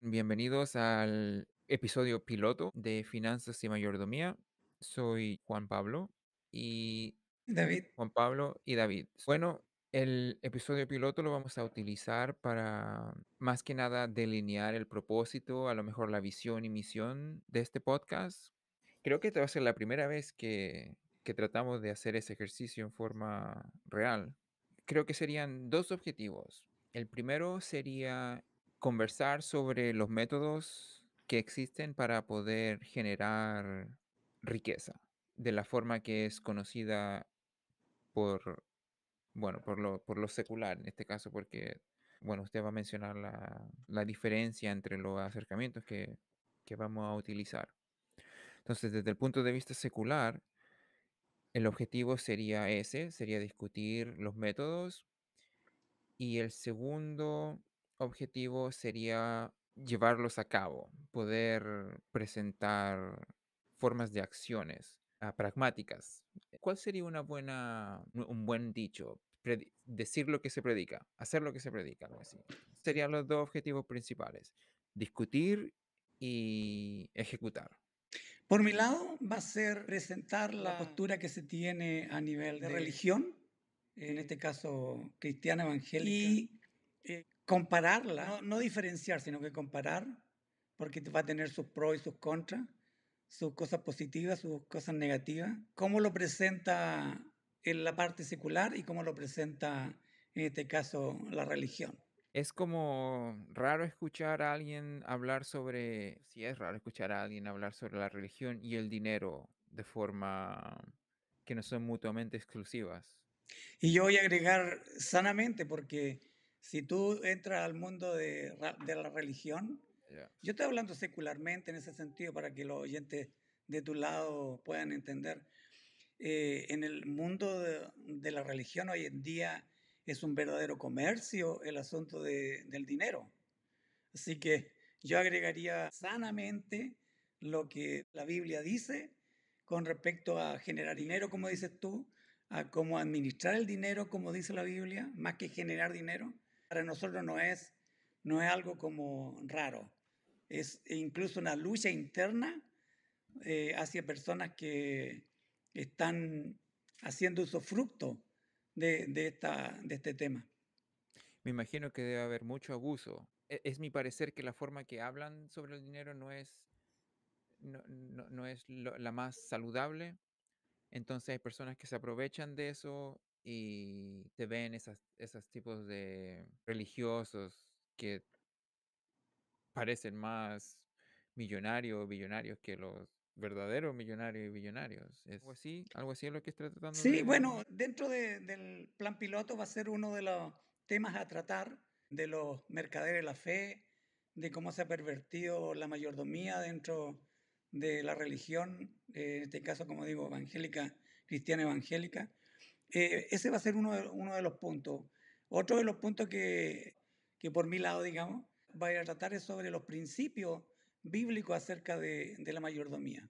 Bienvenidos al episodio piloto de Finanzas y Mayordomía. Soy Juan Pablo y David, Juan Pablo y David. Bueno, el episodio piloto lo vamos a utilizar para más que nada delinear el propósito, a lo mejor la visión y misión de este podcast. Creo que esta va a ser la primera vez que, que tratamos de hacer ese ejercicio en forma real. Creo que serían dos objetivos. El primero sería conversar sobre los métodos que existen para poder generar riqueza de la forma que es conocida por, bueno, por lo, por lo secular, en este caso, porque, bueno, usted va a mencionar la, la diferencia entre los acercamientos que, que vamos a utilizar. Entonces, desde el punto de vista secular, el objetivo sería ese, sería discutir los métodos. Y el segundo objetivo sería llevarlos a cabo, poder presentar formas de acciones ah, pragmáticas. ¿Cuál sería una buena, un buen dicho? Predi- decir lo que se predica, hacer lo que se predica, algo así. Serían los dos objetivos principales, discutir y ejecutar. por mi lado va a ser presentar la postura que se tiene a nivel de religión, en este caso cristiana evangélica, y eh, compararla, no, no diferenciar, sino que comparar, porque va a tener sus pros y sus contras, sus cosas positivas, sus cosas negativas, cómo lo presenta en la parte secular y cómo lo presenta en este caso la religión. Es como raro escuchar a alguien hablar sobre, sí es raro escuchar a alguien hablar sobre la religión y el dinero de forma que no son mutuamente exclusivas. Y yo voy a agregar sanamente, porque si tú entras al mundo de, la religión, yo estoy hablando secularmente en ese sentido para que los oyentes de tu lado puedan entender. Eh, en el mundo de, de la religión hoy en día es un verdadero comercio el asunto de- del dinero. Así que yo agregaría sanamente lo que la Biblia dice con respecto a generar dinero, como dices tú, a cómo administrar el dinero, como dice la Biblia, más que generar dinero. Para nosotros no es, no es algo como raro, es incluso una lucha interna eh, hacia personas que están haciendo usufructo de, de, esta, de este tema. Me imagino que debe haber mucho abuso. E- Es mi parecer que la forma que hablan sobre el dinero no es, no, no- no es la más saludable. Entonces hay personas que se aprovechan de eso y te ven esas, esos tipos de religiosos que parecen más millonarios o billonarios que los verdaderos millonarios y billonarios. ¿Es algo así? ¿Algo así es lo que está tratando Sí, de...? bueno, dentro de- del plan piloto va a ser uno de los temas a tratar de los mercaderes de la fe, de cómo se ha pervertido la mayordomía dentro de la religión, eh, en este caso, como digo, evangélica, cristiana evangélica. Eh, ese va a ser uno de, uno de los puntos. Otro de los puntos que, que por mi lado, digamos, va a ir a tratar es sobre los principios bíblicos acerca de, de la mayordomía.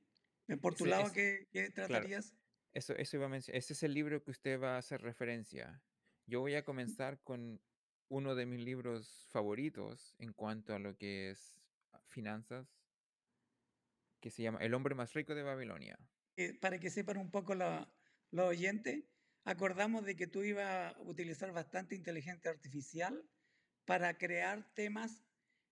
Eh, Por tu Ese- lado, ese- ¿qué, qué tratarías? Eso, eso iba a mencionar. Ese es el libro que usted va a hacer referencia. Yo voy a comenzar con uno de mis libros favoritos en cuanto a lo que es finanzas, que se llama El hombre más rico de Babilonia. Eh, para que sepan un poco la- los oyentes, acordamos de que tú ibas a utilizar bastante inteligencia artificial para crear temas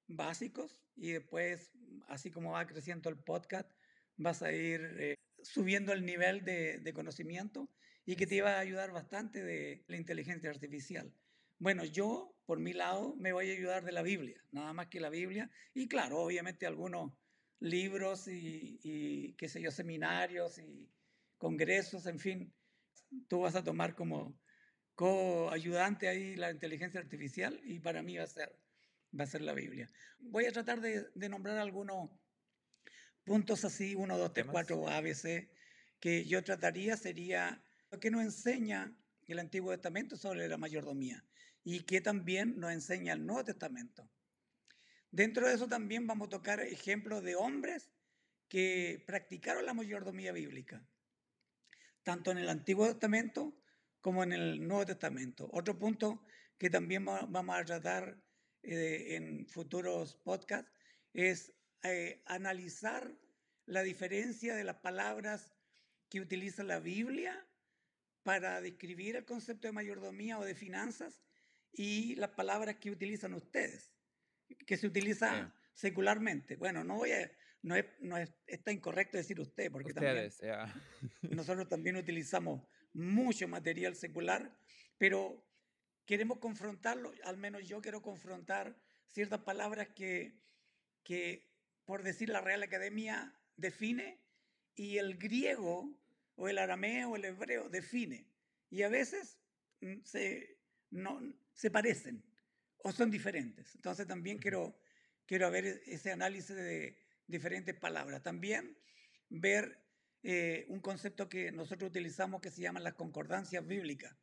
básicos y después, así como va creciendo el podcast, vas a ir eh, subiendo el nivel de, de conocimiento y que te iba a ayudar bastante de la inteligencia artificial. Bueno, yo, por mi lado, me voy a ayudar de la Biblia, nada más que la Biblia, y claro, obviamente algunos libros y, y, qué sé yo, seminarios y congresos, en fin, tú vas a tomar como coayudante ahí la inteligencia artificial y para mí va a ser, va a ser la Biblia. Voy a tratar de, de nombrar algunos puntos así, uno, dos, tres, ¿Temas? cuatro, ABC, que yo trataría sería lo que nos enseña el Antiguo Testamento sobre la mayordomía y que también nos enseña el Nuevo Testamento. Dentro de eso también vamos a tocar ejemplos de hombres que practicaron la mayordomía bíblica, tanto en el Antiguo Testamento como en el Nuevo Testamento. Otro punto que también va- vamos a tratar eh, en futuros podcasts es eh, analizar la diferencia de las palabras que utiliza la Biblia para describir el concepto de mayordomía o de finanzas y las palabras que utilizan ustedes, que se utilizan secularmente. Bueno, no voy a, no, es, no es, está incorrecto decir usted, porque ustedes, nosotros también utilizamos mucho material secular, pero queremos confrontarlo, al menos yo quiero confrontar ciertas palabras que, que por decir la Real Academia, define y el griego o el arameo o el hebreo define. Y a veces mm, se, no, se parecen o son diferentes. Entonces también quiero, quiero ver ese análisis de diferentes palabras. También ver eh, un concepto que nosotros utilizamos que se llama las concordancias bíblicas.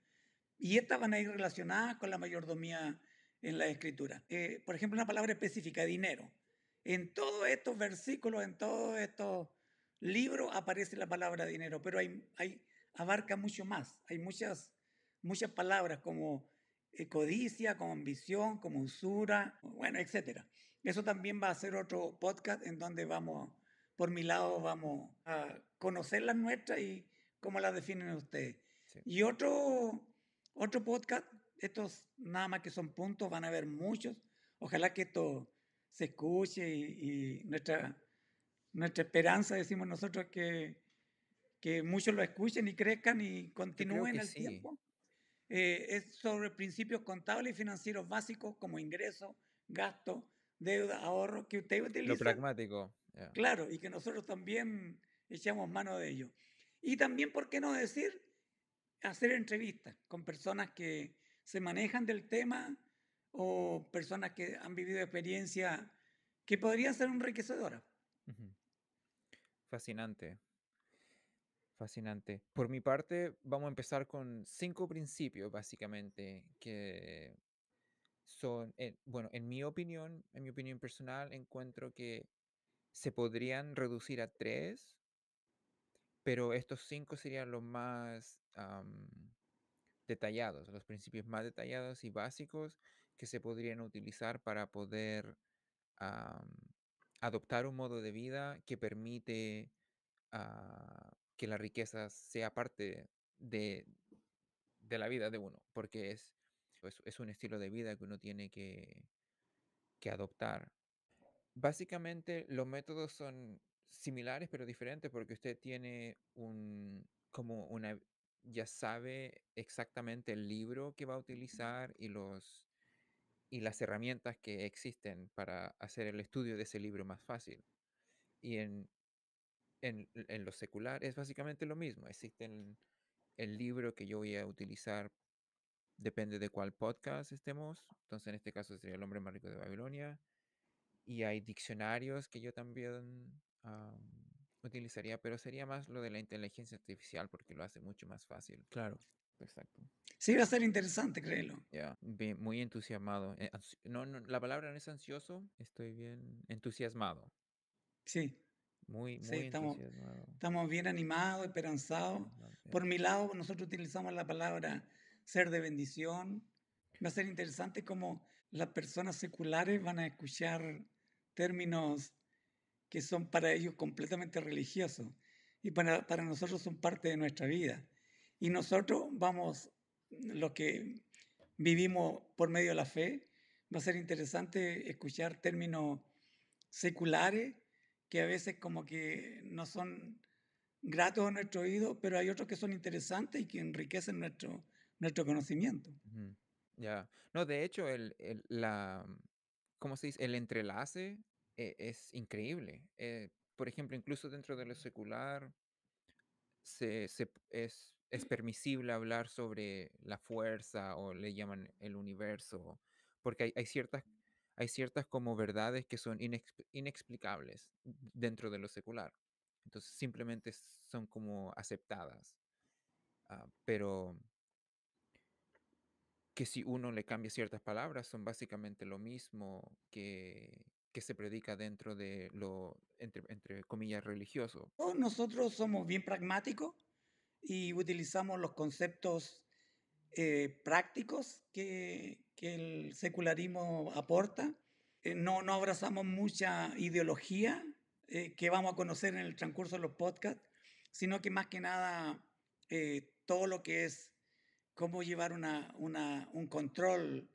Y estas van a ir relacionadas con la mayordomía en la escritura. Eh, por ejemplo, una palabra específica, dinero. En todos estos versículos, en todos estos libros aparece la palabra dinero, pero hay, hay, abarca mucho más. Hay muchas, muchas palabras como codicia, como ambición, como usura, bueno, etc. Eso también va a ser otro podcast en donde vamos, por mi lado, vamos a conocer las nuestras y cómo las definen ustedes. Y otro, otro podcast, estos nada más que son puntos, van a haber muchos. Ojalá que esto se escuche y, nuestra, nuestra esperanza, decimos nosotros, que, que muchos lo escuchen y crezcan y continúen el tiempo. Eh, es sobre principios contables y financieros básicos como ingreso, gasto, deuda, ahorro, que usted utiliza. Lo pragmático. Claro, y que nosotros también echamos mano de ello. Y también, ¿por qué no decir? Hacer entrevistas con personas que se manejan del tema o personas que han vivido experiencias que podrían ser enriquecedoras. Fascinante. Fascinante. Por mi parte, vamos a empezar con cinco principios, básicamente, que son, eh, bueno, en mi opinión, en mi opinión personal, encuentro que se podrían reducir a tres, pero estos cinco serían los más detallados, los principios más detallados y básicos que se podrían utilizar para poder adoptar un modo de vida que permite ah, que la riqueza sea parte de, de, la vida de uno, porque es, pues, es, un estilo de vida que uno tiene que, que adoptar. Básicamente los métodos son similares pero diferentes porque usted tiene un como una ya sabe exactamente el libro que va a utilizar y los y las herramientas que existen para hacer el estudio de ese libro más fácil. Y en, en, en lo secular es básicamente lo mismo. Existe el, libro que yo voy a utilizar, depende de cuál podcast estemos. Entonces, en este caso sería El hombre más rico de Babilonia. Y hay diccionarios que yo también utilizaría, pero sería más lo de la inteligencia artificial porque lo hace mucho más fácil. Claro. Exacto. Sí, va a ser interesante, créelo. Ya, muy entusiasmado. Eh, no, no, la palabra no es ansioso, estoy bien entusiasmado. Sí. Muy, muy estamos, entusiasmado. Estamos bien animados, esperanzados. Por mi lado, nosotros utilizamos la palabra ser de bendición. Va a ser interesante cómo las personas seculares van a escuchar términos que son para ellos completamente religiosos y para, para nosotros son parte de nuestra vida. Y nosotros vamos, lo que vivimos por medio de la fe, va a ser interesante escuchar términos seculares que a veces como que no son gratos a nuestro oído, pero hay otros que son interesantes y que enriquecen nuestro, nuestro conocimiento. Ya, no, de hecho, el, el, la, ¿cómo se dice? El entrelace eh, es increíble. Eh, por ejemplo, incluso dentro de lo secular, se, se, es, es permisible hablar sobre la fuerza o le llaman el universo, porque hay, hay ciertas, hay ciertas como verdades que son inexplicables dentro de lo secular. Entonces simplemente son como aceptadas. Ah, pero que si uno le cambia ciertas palabras son básicamente lo mismo que, que se predica dentro de lo, entre, entre comillas, religioso. Nosotros somos bien pragmáticos y utilizamos los conceptos eh, prácticos que, que, el secularismo aporta eh, no, no abrazamos mucha ideología eh, que vamos a conocer en el transcurso de los podcasts, sino que más que nada eh, todo lo que es cómo llevar una, una, un control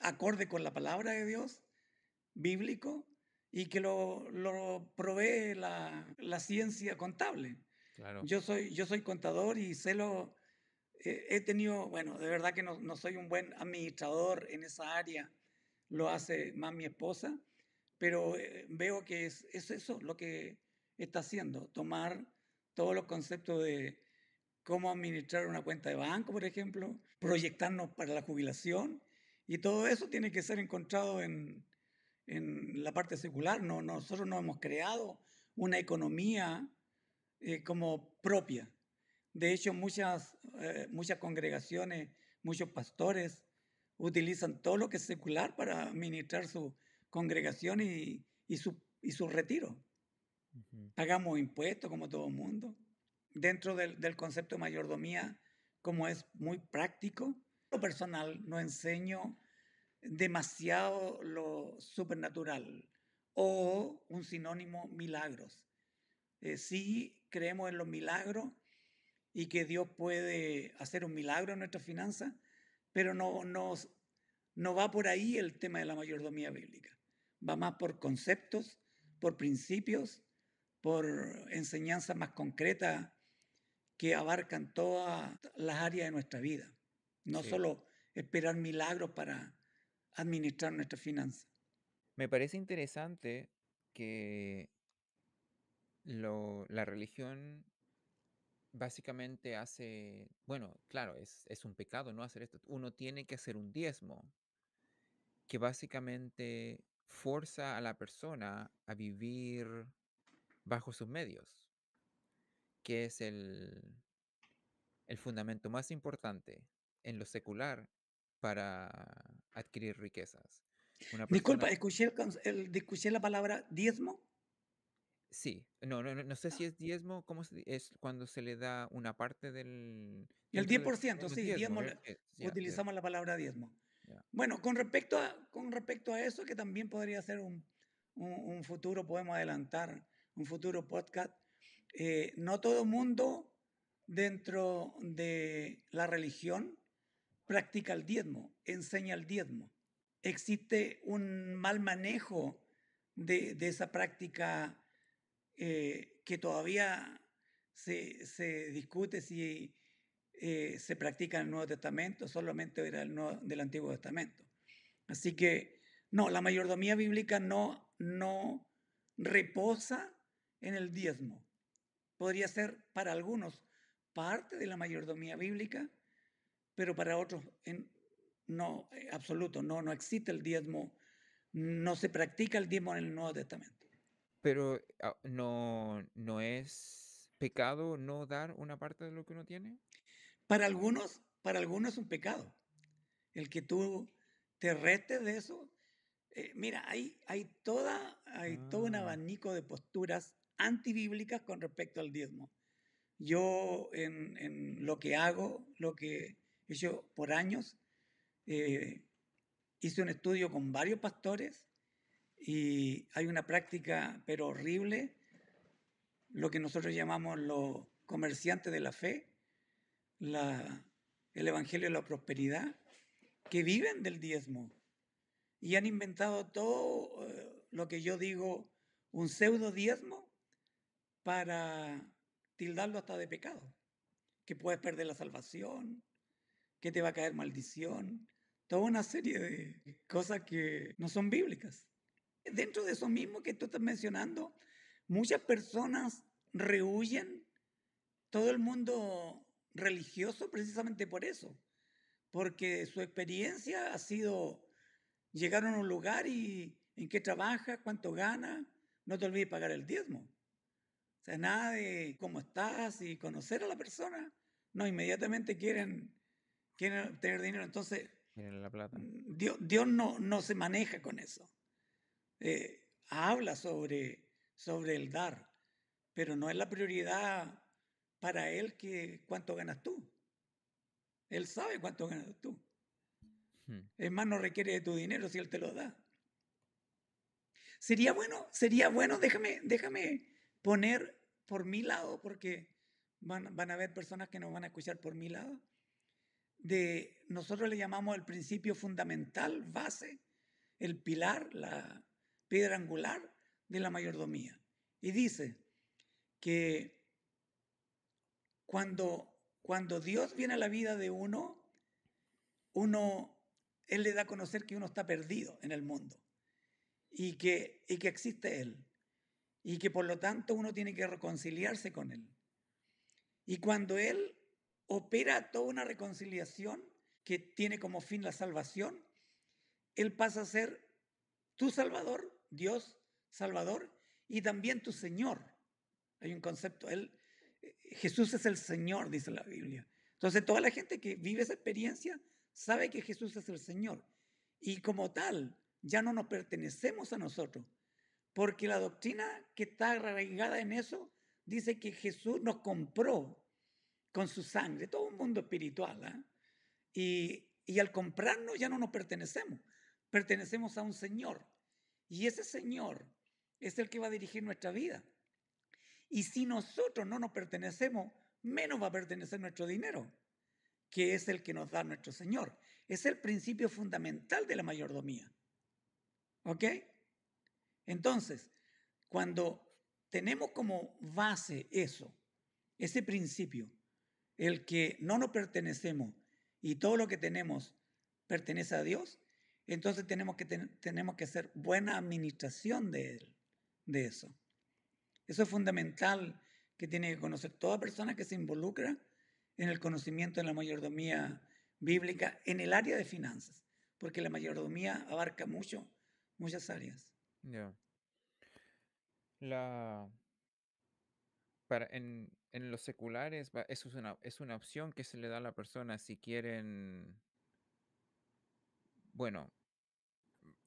acorde con la palabra de Dios, bíblico, y que lo, lo provee la, la, ciencia contable. Claro. Yo, soy, yo soy contador y sé lo, he tenido, bueno, de verdad que no, soy un buen administrador en esa área, lo hace más mi esposa, pero eh, veo que es, es eso lo que está haciendo, tomar todos los conceptos de cómo administrar una cuenta de banco, por ejemplo, proyectarnos para la jubilación, y todo eso tiene que ser encontrado en, en la parte secular. No, nosotros no hemos creado una economía eh, como propia. De hecho, muchas, eh, muchas congregaciones, muchos pastores utilizan todo lo que es secular para administrar su congregación y, y, su, y su retiro. Pagamos impuestos como todo el mundo. Dentro del, del concepto de mayordomía, como es muy práctico, lo personal no enseño demasiado lo supernatural o un sinónimo milagros. Eh, sí creemos en los milagros y que Dios puede hacer un milagro en nuestras finanzas, pero no, no, no va por ahí el tema de la mayordomía bíblica. Va más por conceptos, por principios, por enseñanzas más concretas que abarcan todas las áreas de nuestra vida. No sí. solo esperar milagros para administrar nuestras finanzas. Me parece interesante que lo, la religión básicamente hace, bueno, claro, es, un pecado no hacer esto. Uno tiene que hacer un diezmo que básicamente forza a la persona a vivir bajo sus medios, que es el, el fundamento más importante en lo secular para adquirir riquezas. Disculpa, escuché, el, escuché la palabra diezmo. Sí, no, no, no sé si es diezmo, ¿cómo se, es cuando se le da una parte del... El 10%, del, sí, diezmo, diezmo yeah, utilizamos yeah. la palabra diezmo. Yeah. Bueno, con respecto, a, con respecto a eso, que también podría ser un, un, un futuro, podemos adelantar, un futuro podcast, eh, no todo mundo dentro de la religión practica el diezmo, enseña el diezmo. Existe un mal manejo de, de esa práctica eh, que todavía se, se discute si eh, se practica en el Nuevo Testamento, solamente era el Nuevo, del Antiguo Testamento. Así que, no, la mayordomía bíblica no, no reposa en el diezmo. Podría ser para algunos parte de la mayordomía bíblica, pero para otros en, no, eh, absoluto, no, no existe el diezmo, no se practica el diezmo en el Nuevo Testamento. Pero ah, no, no es pecado no dar una parte de lo que uno tiene. Para algunos, para algunos es un pecado. El que tú te restes de eso. Eh, mira, hay, hay, toda, hay ah. todo un abanico de posturas antibíblicas con respecto al diezmo. Yo en, en lo que hago, lo que hecho por años. Eh, hice un estudio con varios pastores y hay una práctica, pero horrible, lo que nosotros llamamos los comerciantes de la fe, la, el Evangelio de la Prosperidad, que viven del diezmo y han inventado todo eh, lo que yo digo un pseudo diezmo para tildarlo hasta de pecado, que puedes perder la salvación, que te va a caer maldición, toda una serie de cosas que no son bíblicas. Dentro de eso mismo que tú estás mencionando, muchas personas rehuyen todo el mundo religioso precisamente por eso, porque su experiencia ha sido llegar a un lugar y en qué trabaja, cuánto gana, no te olvides pagar el diezmo. O sea, nada de cómo estás y conocer a la persona. No, inmediatamente quieren quieren tener dinero. Entonces, la plata. Mm, Dios, Dios no, no se maneja con eso. Eh, habla sobre, sobre el dar, pero no es la prioridad para Él que cuánto ganas tú. Él sabe cuánto ganas tú. Hmm. Es más, no requiere de tu dinero si Él te lo da. Sería bueno, sería bueno, déjame, déjame poner por mi lado, porque van, van a haber personas que nos van a escuchar por mi lado, de nosotros le llamamos el principio fundamental, base, el pilar, la piedra angular de la mayordomía. Y dice que cuando, cuando Dios viene a la vida de uno, uno, Él le da a conocer que uno está perdido en el mundo y que, y que existe Él y que por lo tanto uno tiene que reconciliarse con Él. Y cuando Él opera toda una reconciliación que tiene como fin la salvación, Él pasa a ser tu Salvador, Dios Salvador, y también tu Señor. Hay un concepto, él, eh, Jesús es el Señor, dice la Biblia. Entonces toda la gente que vive esa experiencia sabe que Jesús es el Señor. Y como tal, ya no nos pertenecemos a nosotros, porque la doctrina que está arraigada en eso dice que Jesús nos compró con su sangre, todo un mundo espiritual. ¿ah? Y, y al comprarnos ya no nos pertenecemos, pertenecemos a un Señor. Y ese Señor es el que va a dirigir nuestra vida. Y si nosotros no nos pertenecemos, menos va a pertenecer nuestro dinero, que es el que nos da nuestro Señor. Es el principio fundamental de la mayordomía. ¿Ok? Entonces, cuando tenemos como base eso, ese principio, el que no nos pertenecemos y todo lo que tenemos pertenece a Dios, entonces tenemos que, tenemos que hacer buena administración de él de eso. Eso es fundamental que tiene que conocer toda persona que se involucra en el conocimiento de la mayordomía bíblica en el área de finanzas, porque la mayordomía abarca mucho, muchas áreas. Para en, en los seculares eso es una, es una opción que se le da a la persona si quieren bueno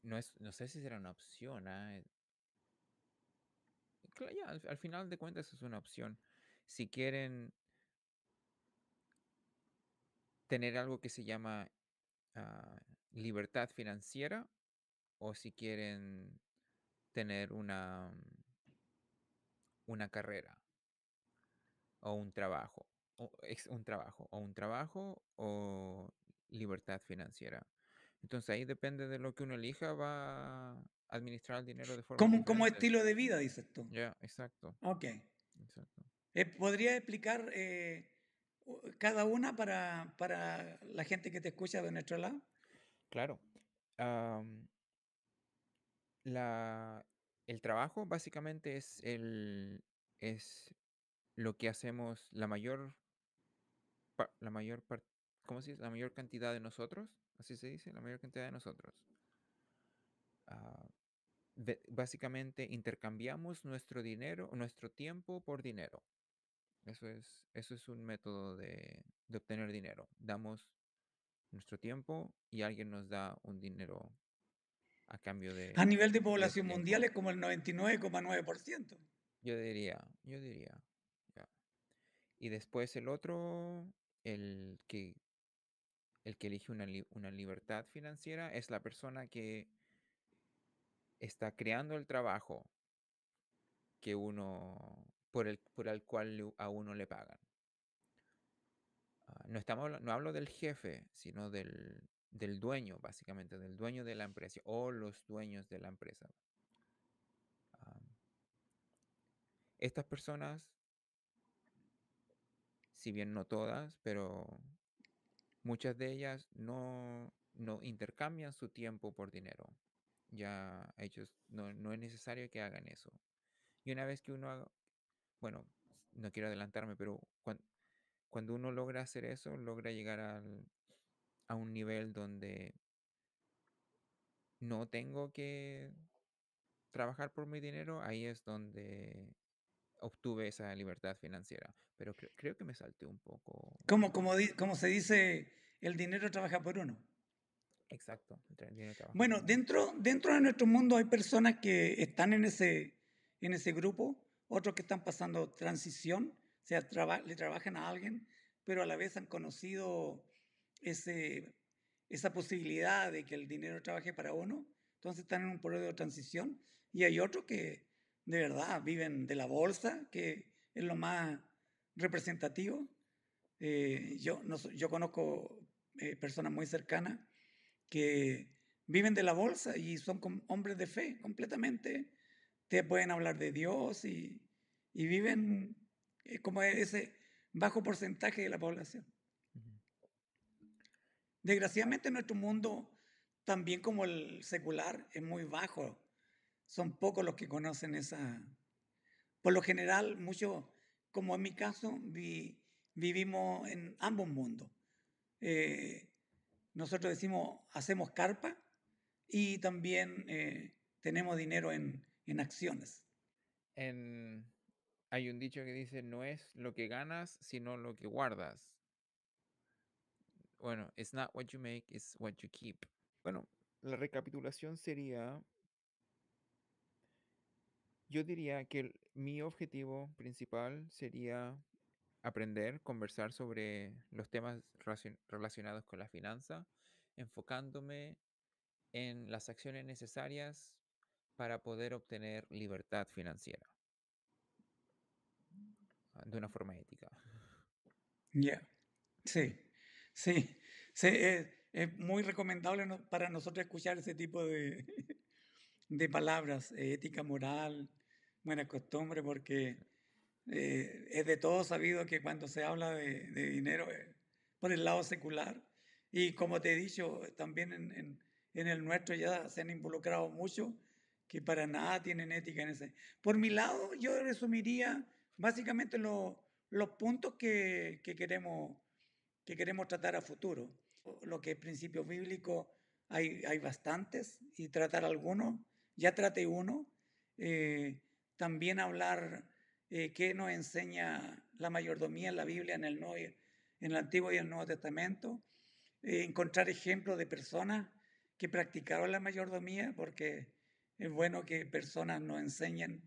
no es no sé si será una opción ¿ah? al, final de cuentas es una opción. Si quieren tener algo que se llama ah, libertad financiera o si quieren tener una, una carrera o un trabajo, o un trabajo, o un trabajo o libertad financiera. Entonces ahí depende de lo que uno elija, va administrar el dinero de forma Como, como estilo de vida, dices tú. Ya, exacto. Ok. Exacto. Eh, ¿Podría explicar eh, cada una para, para, la gente que te escucha de nuestro lado? Claro. la, el trabajo básicamente es, el, es lo que hacemos la mayor, la mayor, ¿cómo se dice? La mayor cantidad de nosotros, así se dice, la mayor cantidad de nosotros. Ah, básicamente intercambiamos nuestro dinero, nuestro tiempo por dinero. Eso es, eso es un método de, obtener dinero. Damos nuestro tiempo y alguien nos da un dinero a cambio de... A nivel de población mundial es como el 99,9%. Yo diría, yo diría. Y después el otro, el que, el que elige una, una libertad financiera, es la persona que está creando el trabajo que uno, por el, por el cual a uno le pagan. Ah, no, estamos, no hablo del jefe, sino del, del dueño, básicamente, del dueño de la empresa o los dueños de la empresa. estas personas, si bien no todas, pero muchas de ellas no, no intercambian su tiempo por dinero ya ellos no, no es necesario que hagan eso. Y una vez que uno haga, bueno, no quiero adelantarme, pero cuando, cuando uno logra hacer eso, logra llegar al, a un nivel donde no tengo que trabajar por mi dinero, ahí es donde obtuve esa libertad financiera. Pero creo que me salté un poco. Como, como, como se dice, el dinero trabaja por uno. Exacto. Bueno, dentro, dentro de nuestro mundo hay personas que están en ese, en ese grupo, otros que están pasando transición, o sea, le trabajan a alguien, pero a la vez han conocido ese, esa posibilidad de que el dinero trabaje para uno, entonces están en un periodo de transición, y hay otros que de verdad viven de la bolsa, que es lo más representativo. Eh, yo, no, yo conozco eh, personas muy cercanas que viven de la bolsa y son hombres de fe completamente. Te pueden hablar de Dios y, y viven eh, como ese bajo porcentaje de la población. Desgraciadamente nuestro mundo, también como el secular, es muy bajo. Son pocos los que conocen esa... Por lo general, muchos, como en mi caso, vivimos en ambos mundos. Eh, nosotros decimos, hacemos carpa y también eh, tenemos dinero en, en acciones. Hay un dicho que dice, no es lo que ganas, sino lo que guardas. Bueno, it's not what you make, it's what you keep. Bueno, la recapitulación sería, yo diría que mi objetivo principal sería aprender, conversar sobre los temas relacionados con la finanza, enfocándome en las acciones necesarias para poder obtener libertad financiera. De una forma ética. Ya, sí, sí, sí es, muy recomendable para nosotros escuchar ese tipo de, de palabras, ética, moral, buena costumbre, porque eh, es de todo sabido que cuando se habla de, de dinero eh, por el lado secular, y como te he dicho, también en, en, en, el nuestro ya se han involucrado mucho que para nada tienen ética en ese. Por mi lado, yo resumiría básicamente los puntos que, queremos, que queremos tratar a futuro. Lo que es principio bíblico, hay, hay bastantes y tratar algunos, ya trate uno. Eh, también hablar eh, qué nos enseña la mayordomía en la Biblia, en el, Nuevo, en el Antiguo y el Nuevo Testamento. Eh, encontrar ejemplos de personas que practicaron la mayordomía, porque es bueno que personas nos enseñen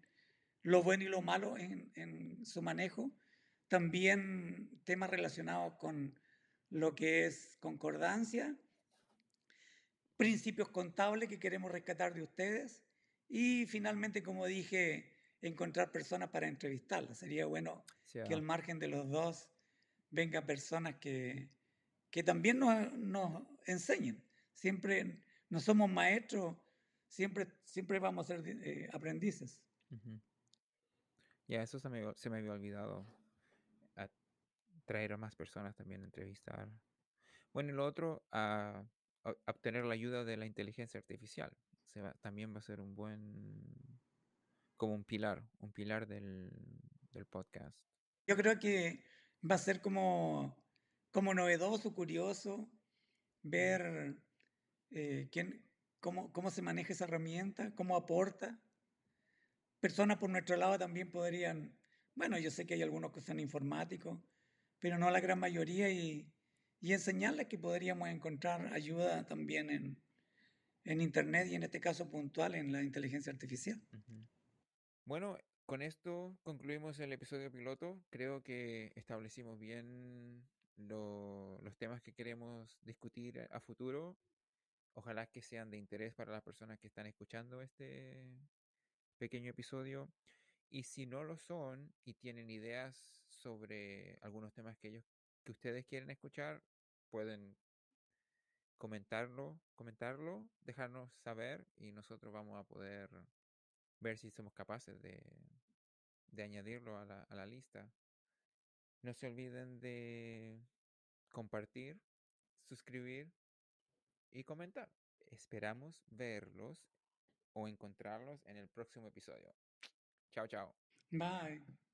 lo bueno y lo malo en, su manejo. También temas relacionados con lo que es concordancia, principios contables que queremos rescatar de ustedes y finalmente, como dije, encontrar personas para entrevistarlas. Sería bueno que al margen de los dos vengan personas que, que también nos, nos, enseñen. Siempre no somos maestros, siempre, siempre vamos a ser eh, aprendices. Ya, eso se me, se me había olvidado. traer a más personas también a entrevistar. Bueno, y lo otro, a, obtener la ayuda de la inteligencia artificial. Se va, también va a ser un buen, como un pilar, un pilar del, del podcast. Yo creo que va a ser como, como novedoso, curioso, ver eh, quién, cómo, cómo se maneja esa herramienta, cómo aporta personas por nuestro lado también podrían, bueno, yo sé que hay algunos que son informáticos, pero no la gran mayoría y, y enseñarles que podríamos encontrar ayuda también en, en Internet y en este caso puntual en la inteligencia artificial. Bueno, con esto concluimos el episodio piloto. Creo que establecimos bien los temas que queremos discutir a futuro. Ojalá que sean de interés para las personas que están escuchando este, pequeño episodio. Y si no lo son y tienen ideas sobre algunos temas que ellos que ustedes quieren escuchar, pueden comentarlo, comentarlo, dejarnos saber y nosotros vamos a poder ver si somos capaces de, de añadirlo a la, a la lista. No se olviden de compartir, suscribir y comentar. Esperamos verlos o encontrarlos en el próximo episodio. Chao, chao. Bye.